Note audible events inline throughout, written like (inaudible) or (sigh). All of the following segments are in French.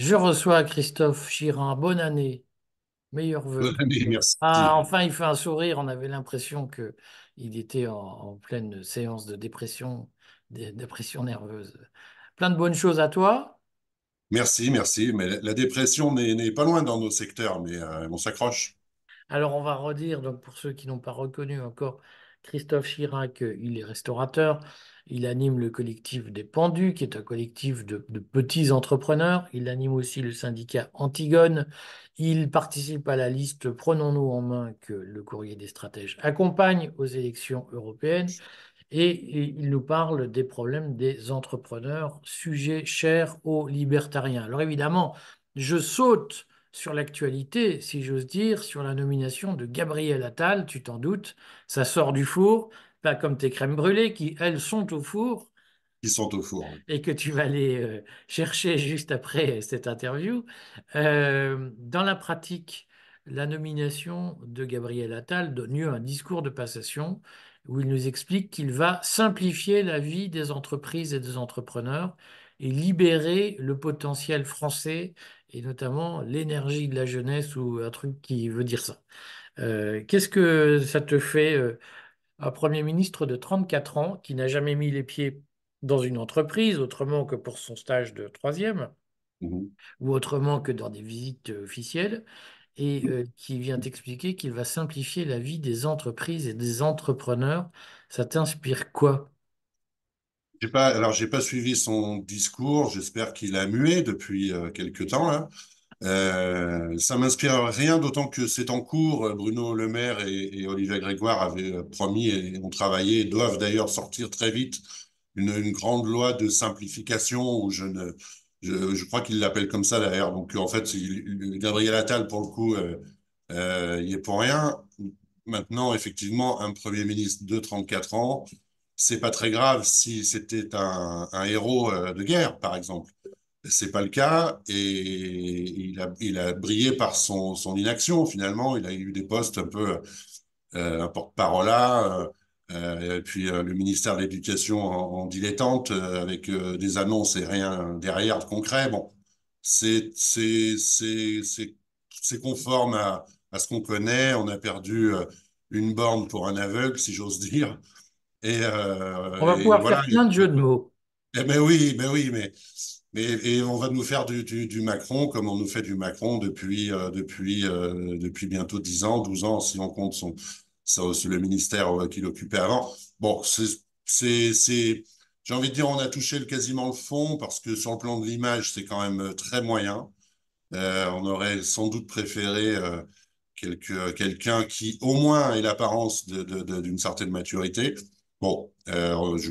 Je reçois Christophe Chirin. Bonne année, meilleurs vœux. Bonne année, Ah, merci. enfin, il fait un sourire. On avait l'impression que il était en, en pleine séance de dépression, de dépression nerveuse. Plein de bonnes choses à toi. Merci, merci. Mais la, dépression n'est pas loin dans nos secteurs, mais euh, on s'accroche. Alors, on va redire, donc pour ceux qui n'ont pas reconnu encore Christophe Chirac, il est restaurateur. Il anime le collectif des Pendus, qui est un collectif de, petits entrepreneurs. Il anime aussi le syndicat Antigone. Il participe à la liste Prenons-nous en main que le courrier des stratèges accompagne aux élections européennes. Et il nous parle des problèmes des entrepreneurs, sujet cher aux libertariens. Alors évidemment, je saute sur l'actualité, si j'ose dire, sur la nomination de Gabriel Attal, tu t'en doutes, ça sort du four, pas comme tes crèmes brûlées qui, elles, sont au four Ils sont au four. oui. et que tu vas aller euh, chercher juste après (laughs) cette interview. Euh, dans la pratique, la nomination de Gabriel Attal donne lieu à un discours de passation où il nous explique qu'il va simplifier la vie des entreprises et des entrepreneurs et libérer le potentiel français et notamment l'énergie de la jeunesse ou un truc qui veut dire ça. Euh, qu'est-ce que ça te fait, un Premier ministre de 34 ans qui n'a jamais mis les pieds dans une entreprise autrement que pour son stage de troisième Mhm. ou autrement que dans des visites officielles et euh, qui vient t'expliquer qu'il va simplifier la vie des entreprises et des entrepreneurs. Ça t'inspire quoi? Pas, alors, j'ai pas suivi son discours. J'espère qu'il a mué depuis euh, quelque temps, là. Euh, ça m'inspire rien, d'autant que c'est en cours. Bruno Le Maire et, Olivier Grégoire avaient euh, promis et ont travaillé, et doivent d'ailleurs sortir très vite une, grande loi de simplification où je crois qu'ils l'appellent comme ça d'ailleurs. Donc en fait, Gabriel Attal pour le coup, euh, euh, il est pour rien. Maintenant, effectivement, un Premier ministre de 34 ans, c'est pas très grave si c'était un, un héros euh, de guerre, par exemple. C'est pas le cas et il a, il a brillé par son, son inaction finalement. Il a eu des postes un peu euh, un porte-parole là, euh, euh, et puis euh, le ministère de l'Éducation en, en dilettante avec des annonces et rien derrière de concret. Bon, c'est conforme à à ce qu'on connaît. On a perdu une borne pour un aveugle, si j'ose dire. Et, On va et pouvoir voilà. faire plein de jeux de mots. Eh ben oui, mais oui, mais mais et on va nous faire du, du, Macron comme on nous fait du Macron depuis euh, depuis euh, depuis bientôt 10 ans, 12 ans si on compte son aussi le ministère euh, qu'il occupait avant. Bon, c'est j'ai envie de dire on a touché quasiment le fond parce que sur le plan de l'image, c'est quand même très moyen. On aurait sans doute préféré quelqu'un qui au moins ait l'apparence d'une certaine maturité. Bon, je,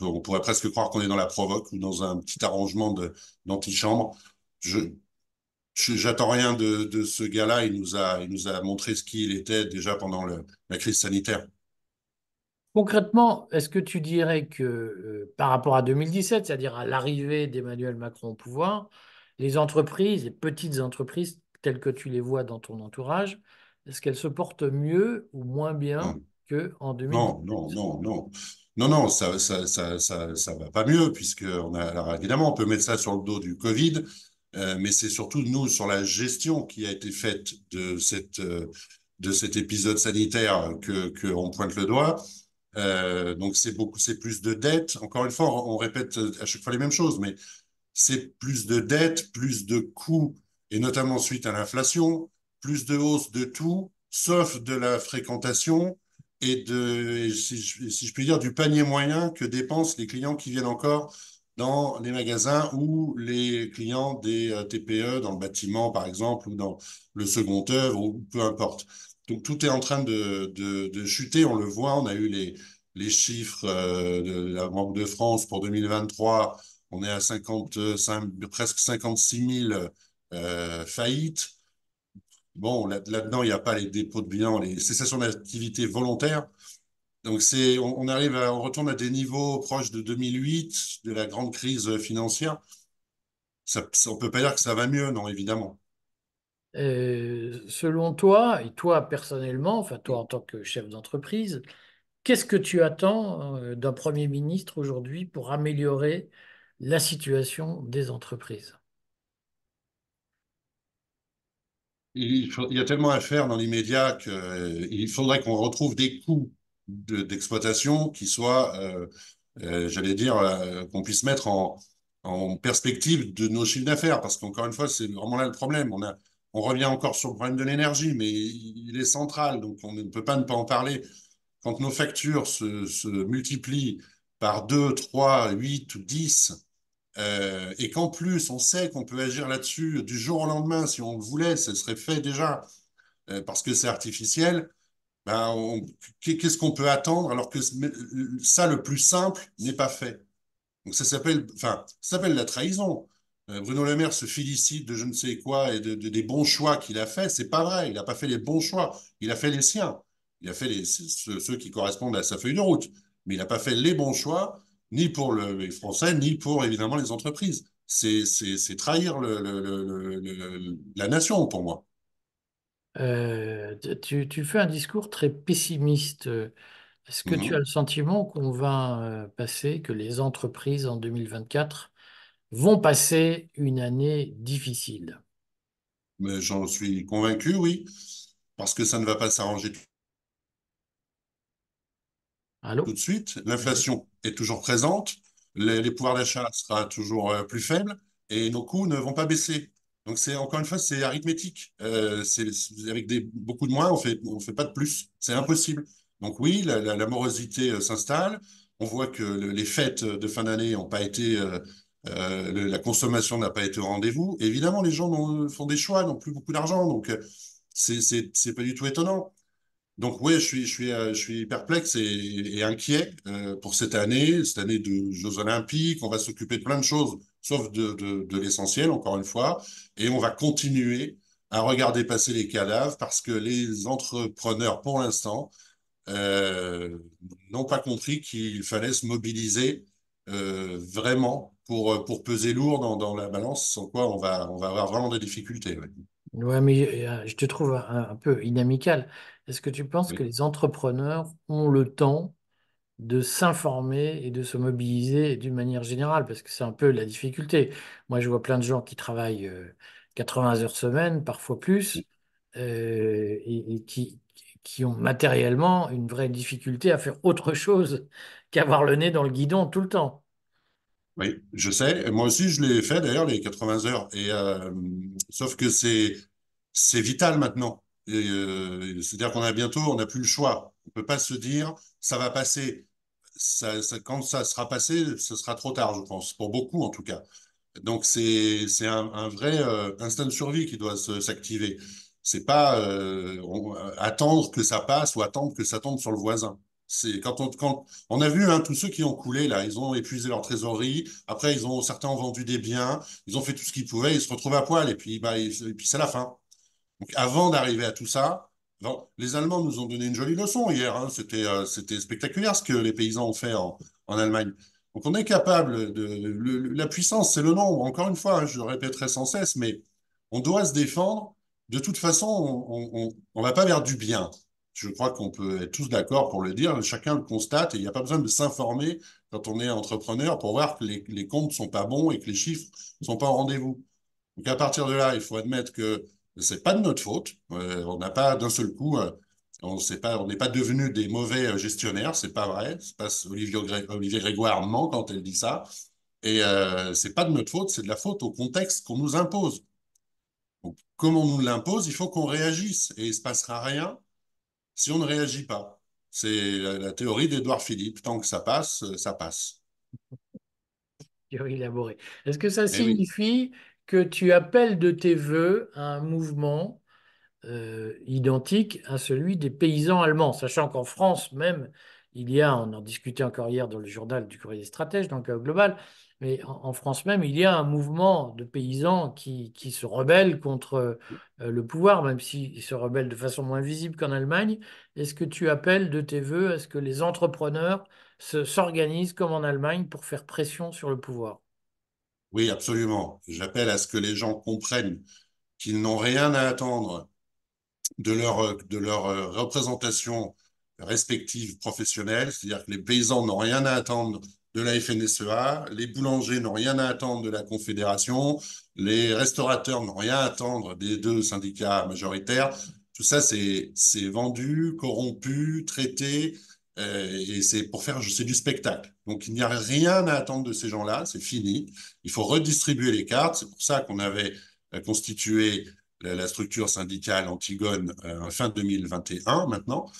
on pourrait presque croire qu'on est dans la provoque ou dans un petit arrangement d'antichambre. Je, j'attends rien de, de ce gars-là. Il nous a, il nous a montré ce qu'il était déjà pendant le, la crise sanitaire. Concrètement, est-ce que tu dirais que euh, par rapport à 2017, c'est-à-dire à l'arrivée d'Emmanuel Macron au pouvoir, les entreprises, les petites entreprises telles que tu les vois dans ton entourage, est-ce qu'elles se portent mieux ou moins bien Non, qu'en non, non, 2017? non, non. Non, non, ça, ça, ça, ça, va pas mieux puisque a, alors évidemment, on peut mettre ça sur le dos du Covid, euh, mais c'est surtout nous sur la gestion qui a été faite de cette, euh, de cet épisode sanitaire que, que on pointe le doigt. Euh, donc c'est beaucoup, c'est plus de dettes. Encore une fois, on, on répète à chaque fois les mêmes choses, mais c'est plus de dettes, plus de coûts, et notamment suite à l'inflation, plus de hausse de tout, sauf de la fréquentation et de, si, si je puis dire, du panier moyen que dépensent les clients qui viennent encore dans les magasins ou les clients des euh, TPE dans le bâtiment, par exemple, ou dans le second œuvre, ou peu importe. Donc tout est en train de, de, de chuter, on le voit, on a eu les, les chiffres euh, de la Banque de France pour 2023 on est à 55, presque 56 000 euh, faillites. Bon, là, là-dedans, il n'y a pas les dépôts de bilan, les cessations d'activité volontaires. Donc, on, arrive on retourne à des niveaux proches de 2008, de la grande crise financière. On peut pas dire que ça va mieux, non, évidemment. Euh, selon toi, et toi personnellement, enfin toi en tant que chef d'entreprise, qu'est-ce que tu attends euh, d'un Premier ministre aujourd'hui pour améliorer la situation des entreprises? Il, y a tellement à faire dans l'immédiat qu'il faudrait qu'on retrouve des coûts de- d'exploitation qui soient, euh, euh, j'allais dire, euh, qu'on puisse mettre en, perspective de nos chiffres d'affaires. Parce qu'encore une fois, c'est vraiment là le problème. On revient encore sur le problème de l'énergie, mais il est central, donc on ne peut pas ne pas en parler. Quand nos factures se, se multiplient par 2, 3, 8 ou 10, euh, et qu'en plus, on sait qu'on peut agir là-dessus du jour au lendemain, si on le voulait, ce serait fait déjà, euh, parce que c'est artificiel. Ben, qu'est-ce qu'on peut attendre alors que ça, le plus simple, n'est pas fait? Donc ça s'appelle, enfin, la trahison. Euh, Bruno Le Maire se félicite de je ne sais quoi et de, de- des bons choix qu'il a fait. C'est pas vrai. Il n'a pas fait les bons choix. Il a fait les siens. Il a fait ceux qui correspondent à sa feuille de route. Mais il n'a pas fait les bons choix, ni pour le, les Français, ni pour évidemment les entreprises. C'est, trahir le, le- la nation pour moi. Euh, tu, tu fais un discours très pessimiste. Est-ce que tu as Mhm. le sentiment qu'on va euh, passer, que les entreprises en 2024 vont passer une année difficile? Mais j'en suis convaincu, oui, parce que ça ne va pas s'arranger tout de suite. L'inflation est toujours présente, les, pouvoirs d'achat sera toujours euh, plus faibles et nos coûts ne vont pas baisser. Donc encore une fois c'est arithmétique. Euh, avec beaucoup de moins on fait on fait pas de plus. C'est impossible. Donc oui, la, morosité euh, s'installe. On voit que le- les fêtes de fin d'année n'ont pas été la consommation n'a pas été au rendez-vous. Évidemment, les gens font des choix, n'ont plus beaucoup d'argent, donc c'est pas du tout étonnant. Donc oui, je suis, je suis, euh, je suis perplexe et, et inquiet euh, pour cette année, cette année de Jeux Olympiques. On va s'occuper de plein de choses, sauf de, de, l'essentiel, encore une fois. Et on va continuer à regarder passer les cadavres parce que les entrepreneurs, pour l'instant, euh, n'ont pas compris qu'il fallait se mobiliser vraiment pour, pour peser lourd dans, dans la balance, sans quoi on va, on va avoir vraiment des difficultés. ouais. Ouais, mais je te trouve un, un peu inamical. Est-ce que tu penses que les entrepreneurs ont le temps de s'informer et de se mobiliser d'une manière générale? Parce que c'est un peu la difficulté. Moi, je vois plein de gens qui travaillent euh, 80 heures semaine, parfois plus, euh, et, et qui, qui ont matériellement une vraie difficulté à faire autre chose (laughs) qu'avoir le nez dans le guidon tout le temps. Oui, je sais. Moi aussi, je l'ai fait d'ailleurs, les 80 heures. Et, euh, sauf que c'est vital maintenant. Euh, c'est-à-dire qu'on a bientôt, on n'a plus le choix. On peut pas se dire, ça va passer. Ça, quand ça sera passé, ce sera trop tard, je pense, pour beaucoup en tout cas. Donc c'est un, un vrai euh, instinct de survie qui doit s'activer. C'est pas euh, attendre que ça passe ou attendre que ça tombe sur le voisin. Quand on quand on a vu hein, tous ceux qui ont coulé là, ils ont épuisé leur trésorerie. Après ils ont certains ont vendu des biens, ils ont fait tout ce qu'ils pouvaient, ils se retrouvent à poil et puis bah et puis c'est la fin. Donc avant d'arriver à tout ça, les Allemands nous ont donné une jolie leçon hier. hein. C'était euh, c'était spectaculaire ce que les paysans ont fait en, Allemagne. Donc on est capable de... la puissance, c'est le nombre. Encore une fois, hein, je le répéterai sans cesse, mais on doit se défendre. De toute façon, on on va pas vers du bien. Je crois qu'on peut être tous d'accord pour le dire. Chacun le constate et il n'y a pas besoin de s'informer quand on est entrepreneur pour voir que les, comptes sont pas bons et que les chiffres sont pas au rendez-vous. Donc à partir de là, il faut admettre que c'est pas de notre faute. Euh, on n'a pas d'un seul coup, euh, on pas, n'est pas devenu des mauvais euh, gestionnaires. C'est pas vrai. Pas Olivier, Gré- Olivier Grégoire ment quand elle dit ça. Et euh, c'est pas de notre faute. C'est de la faute au contexte qu'on nous impose. Donc, comme on nous l'impose, il faut qu'on réagisse et il se passera rien si on ne réagit pas. C'est la, la théorie d'Édouard Philippe. Tant que ça passe, ça passe. théorie élaborée. Est-ce que ça Eh oui. Que tu appelles de tes voeux un mouvement euh, identique à celui des paysans allemands, sachant qu'en France même, il y a, on en discutait encore hier dans le journal du Courrier des Stratèges, donc euh, global, mais en, France même, il y a un mouvement de paysans qui, qui se rebellent contre euh, le pouvoir, même s'ils se rebellent de façon moins visible qu'en Allemagne. Est-ce que tu appelles de tes voeux à ce que les entrepreneurs se- s'organisent comme en Allemagne pour faire pression sur le pouvoir? Oui, absolument. J'appelle à ce que les gens comprennent qu'ils n'ont rien à attendre de leur, euh, représentation respective professionnelle, c'est-à-dire que les paysans n'ont rien à attendre de la FNSEA, les boulangers n'ont rien à attendre de la Confédération, les restaurateurs n'ont rien à attendre des deux syndicats majoritaires. Tout ça, c'est vendu, corrompu, traité, euh, et c'est pour faire, c'est du spectacle. Donc il n'y a rien à attendre de ces gens-là, c'est fini. Il faut redistribuer les cartes. C'est pour ça qu'on avait euh, constitué la, structure syndicale Antigone euh, fin 2021 maintenant.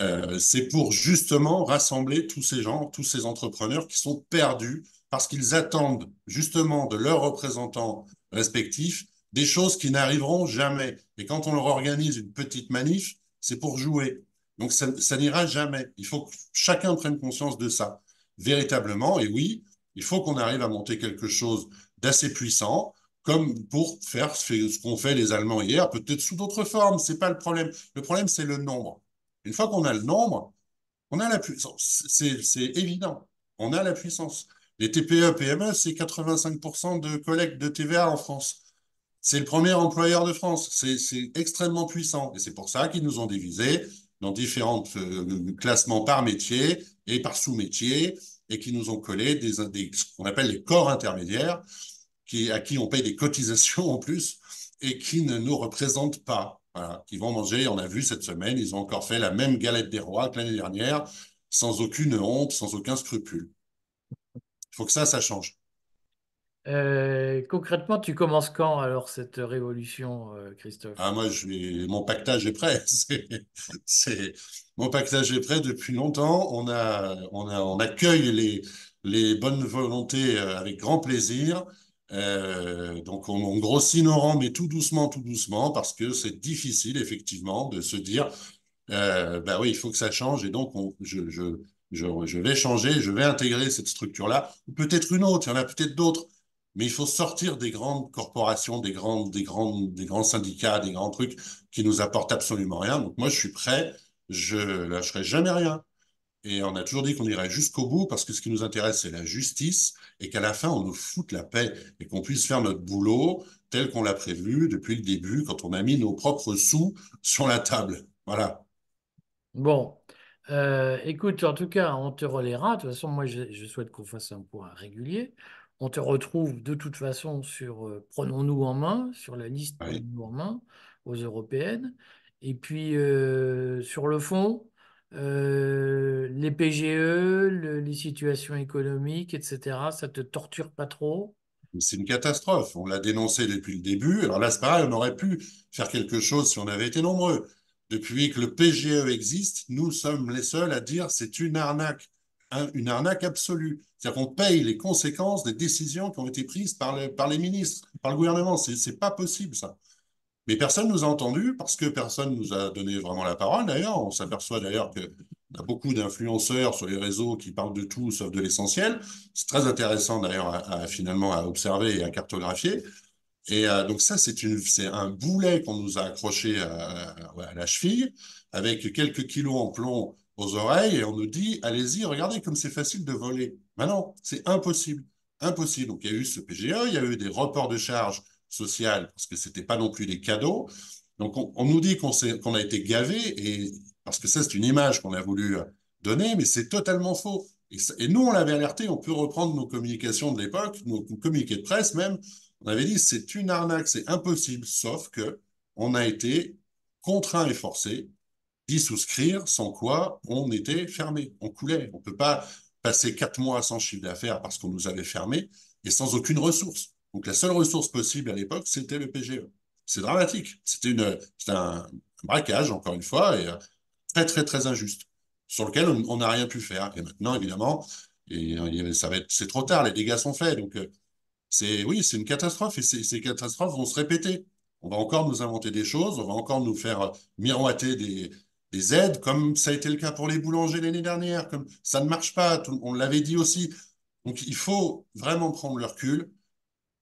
Euh, c'est pour justement rassembler tous ces gens, tous ces entrepreneurs qui sont perdus parce qu'ils attendent justement de leurs représentants respectifs des choses qui n'arriveront jamais. Et quand on leur organise une petite manif, c'est pour jouer. Donc ça n'ira jamais. Il faut que chacun prenne conscience de ça, véritablement. Et oui, il faut qu'on arrive à monter quelque chose d'assez puissant, comme pour faire ce qu'ont fait les Allemands hier, peut-être sous d'autres formes. C'est pas le problème. Le problème, c'est le nombre. Une fois qu'on a le nombre, on a la puissance. C'est évident. On a la puissance. Les TPE, PME, c'est 85% de collecte de TVA en France. C'est le premier employeur de France. C'est extrêmement puissant. Et c'est pour ça qu'ils nous ont divisés dans différents euh, classements par métier et par sous-métier et qui nous ont collé des, ce qu'on appelle les corps intermédiaires qui, à qui on paye des cotisations (laughs) en plus et qui ne nous représentent pas. Voilà, qui vont manger, on a vu cette semaine, ils ont encore fait la même galette des rois que l'année dernière, sans aucune honte, sans aucun scrupule. Il faut que ça, ça change. Euh, concrètement, tu commences quand alors cette révolution, euh, Christophe? Ah, moi, je mon pactage est prêt. (laughs) C'est... Mon pactage est prêt depuis longtemps. On a... On accueille les... bonnes volontés euh, avec grand plaisir. Donc, on, grossit nos rangs, mais tout doucement, tout doucement, parce que c'est difficile, effectivement, de se dire, euh, bah oui, il faut que ça change. Et donc, on... je, je, je, je vais changer, je vais intégrer cette structure-là, ou peut-être une autre, il y en a peut-être d'autres mais il faut sortir des grandes corporations, des, grandes, des, grandes, des grands syndicats, des grands trucs qui nous apportent absolument rien. Donc moi, je suis prêt, je lâcherai jamais rien. Et on a toujours dit qu'on irait jusqu'au bout parce que ce qui nous intéresse, c'est la justice et qu'à la fin, on nous foute la paix et qu'on puisse faire notre boulot tel qu'on l'a prévu depuis le début quand on a mis nos propres sous sur la table. Voilà. Bon, euh, écoute, en tout cas, on te relaiera. De toute façon, moi, je, je souhaite qu'on fasse un point régulier. On te retrouve de toute façon sur euh, Prenons-nous en main, sur la liste Oui. Prenons-nous en main aux européennes. Et puis euh, sur le fond, euh, les PGE, le- les situations économiques, etc., ça te torture pas trop? C'est une catastrophe. On l'a dénoncé depuis le début. Alors là, c'est pareil, on aurait pu faire quelque chose si on avait été nombreux. Depuis que le PGE existe, nous sommes les seuls à dire c'est une arnaque, une arnaque absolue. C'est-à-dire qu'on paye les conséquences des décisions qui ont été prises par, le, par les ministres, par le gouvernement. C'est pas possible, ça. Mais personne ne nous a entendus parce que personne ne nous a donné vraiment la parole. D'ailleurs, on s'aperçoit d'ailleurs qu'il y a beaucoup d'influenceurs sur les réseaux qui parlent de tout sauf de l'essentiel. C'est très intéressant d'ailleurs à, finalement à observer et à cartographier. Et euh, donc ça, c'est un boulet qu'on nous a accroché à, la cheville avec quelques kilos en plomb aux oreilles et on nous dit, allez-y, regardez comme c'est facile de voler. Maintenant, c'est impossible. Impossible. Donc il y a eu ce PGE, il y a eu des reports de charges sociales parce que c'était pas non plus des cadeaux. Donc on, nous dit qu'on a été gavé et parce que ça c'est une image qu'on a voulu donner, mais c'est totalement faux. Et, nous on l'avait alerté, on peut reprendre nos communications de l'époque, nos communiqués de presse même. On avait dit c'est une arnaque, c'est impossible, sauf que on a été contraint et forcé d'y souscrire, sans quoi on était fermé, on coulait. On peut pas passer quatre mois sans chiffre d'affaires parce qu'on nous avait fermé et sans aucune ressource. Donc la seule ressource possible à l'époque, c'était le PGE. C'est dramatique. C'était une, un, braquage, encore une fois, et très, très, très injuste, sur lequel on n'a rien pu faire. Et maintenant, évidemment, être, c'est trop tard, les dégâts sont faits. Donc, c'est, oui, c'est une catastrophe, et ces catastrophes vont se répéter. On va encore nous inventer des choses, on va encore nous faire miroiter des, des aides, comme ça a été le cas pour les boulangers l'année dernière, comme ça ne marche pas, on l'avait dit aussi. Donc il faut vraiment prendre le recul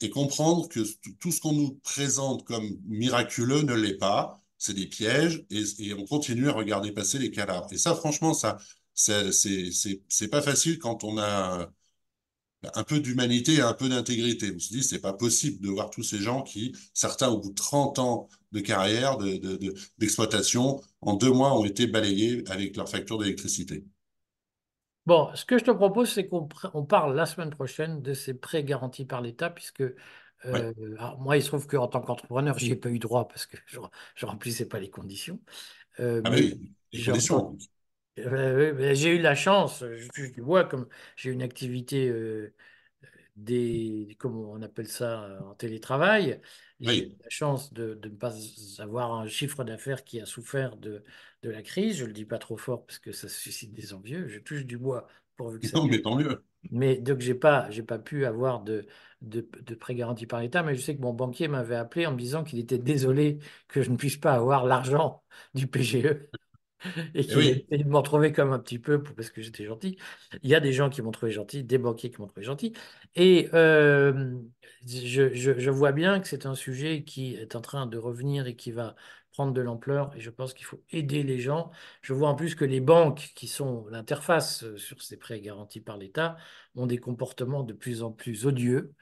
et comprendre que tout ce qu'on nous présente comme miraculeux ne l'est pas, c'est des pièges et, on continue à regarder passer les cadavres. Et ça, franchement, ça, c'est pas facile quand on a un peu d'humanité et un peu d'intégrité. On se dit, c'est pas possible de voir tous ces gens qui, certains au bout de 30 ans de carrière, d'exploitation, de, de, en deux mois ont été balayés avec leur facture d'électricité. Bon, ce que je te propose, c'est qu'on on parle la semaine prochaine de ces prêts garantis par l'État, puisque Ouais. euh, alors, moi, il se trouve qu'en tant qu'entrepreneur, j'y ai pas eu droit parce que je ne remplissais pas les conditions. Euh, Ah mais oui, les conditions. euh, j'ai eu la chance, je bois, comme j'ai une activité des, comment on appelle ça, euh, en télétravail. J'ai eu la chance de, de ne pas avoir un chiffre d'affaires qui a souffert de, de la crise. Je ne le dis pas trop fort parce que ça suscite des envieux. Je touche du bois pourvu que (laughs) ça Non, mais tant mieux. Mais donc, j'ai pas, j'ai pas pu avoir de, de, de prêt garanti par l'État. Mais je sais que mon banquier m'avait appelé en me disant qu'il était désolé que je ne puisse pas avoir l'argent du PGE (laughs) et oui. de m'en trouver comme un petit peu parce que j'étais gentil. Il y a des gens qui m'ont trouvé gentil, des banquiers qui m'ont trouvé gentil. Et euh, je, je- je vois bien que c'est un sujet qui est en train de revenir et qui va prendre de l'ampleur. Et je pense qu'il faut aider les gens. Je vois en plus que les banques, qui sont l'interface euh, sur ces prêts garantis par l'État, ont des comportements de plus en plus odieux.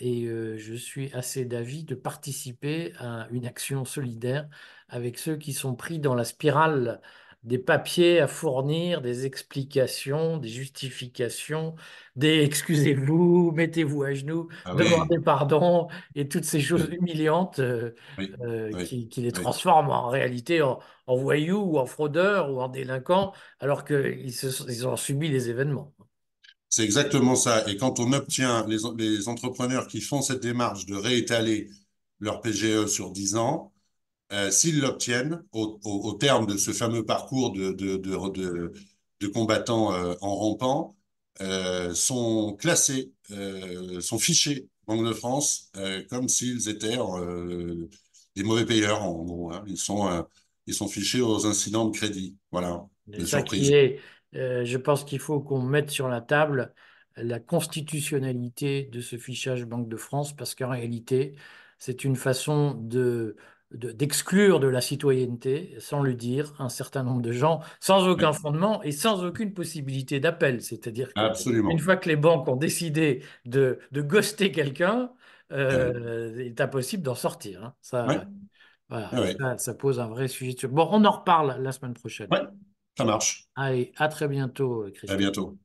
Et euh, je suis assez d'avis de participer à une action solidaire avec ceux qui sont pris dans la spirale des papiers à fournir, des explications, des justifications, des (laughs) excusez-vous, mettez-vous à genoux, Ah oui. demandez pardon, et toutes ces choses humiliantes euh, Oui. euh, Oui. qui, qui les transforment en réalité en, en voyous ou en fraudeurs ou en délinquants, alors qu'ils ils ont subi les événements. C'est exactement ça. Et quand on obtient les, les entrepreneurs qui font cette démarche de réétaler leur PGE sur 10 ans, euh, s'ils l'obtiennent au, au, au, terme de ce fameux parcours de, de, de, de, de combattants euh, en rampant, euh, sont classés, sont fichés Banque de France comme s'ils étaient des mauvais payeurs en gros. Hein. Ils sont ils sont fichés aux incidents de crédit. Voilà, C'est ça qui surprise. est, euh, je pense qu'il faut qu'on mette sur la table la constitutionnalité de ce fichage Banque de France, parce qu'en réalité, c'est une façon de, de- d'exclure de la citoyenneté, sans le dire, un certain nombre de gens, sans aucun fondement et sans aucune possibilité d'appel. C'est-à-dire que une absolument. fois que les banques ont décidé de, de ghoster quelqu'un, euh, il est impossible d'en sortir. hein. Ça, voilà, ça, ça pose un vrai sujet. de- Bon, on en reparle la semaine prochaine. Ça marche. Allez, à très bientôt, À Christophe. bientôt.